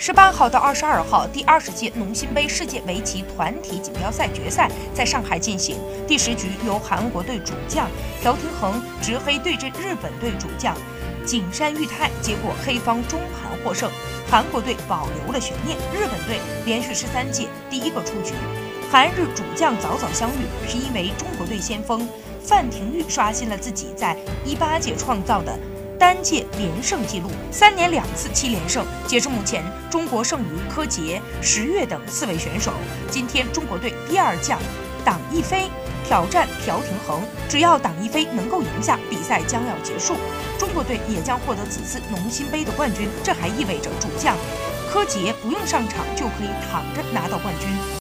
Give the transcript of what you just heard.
十八号到二十二号，第二十届农心杯世界围棋团体锦标赛决赛在上海进行。第十局由韩国队主将朴廷恒执黑对阵日本队主将景山裕太，结果黑方中盘获胜，韩国队保留了悬念。日本队连续十三届第一个出局。韩日主将早早相遇，是因为中国队先锋范廷钰刷新了自己在一八届创造的。单届连胜纪录，三年两次七连胜。截至目前，中国剩余柯洁、石跃等四位选手。今天，中国队第二将党一飞挑战朴廷恒，只要党一飞能够赢下，比赛将要结束，中国队也将获得此次农心杯的冠军。这还意味着主将柯洁不用上场就可以躺着拿到冠军。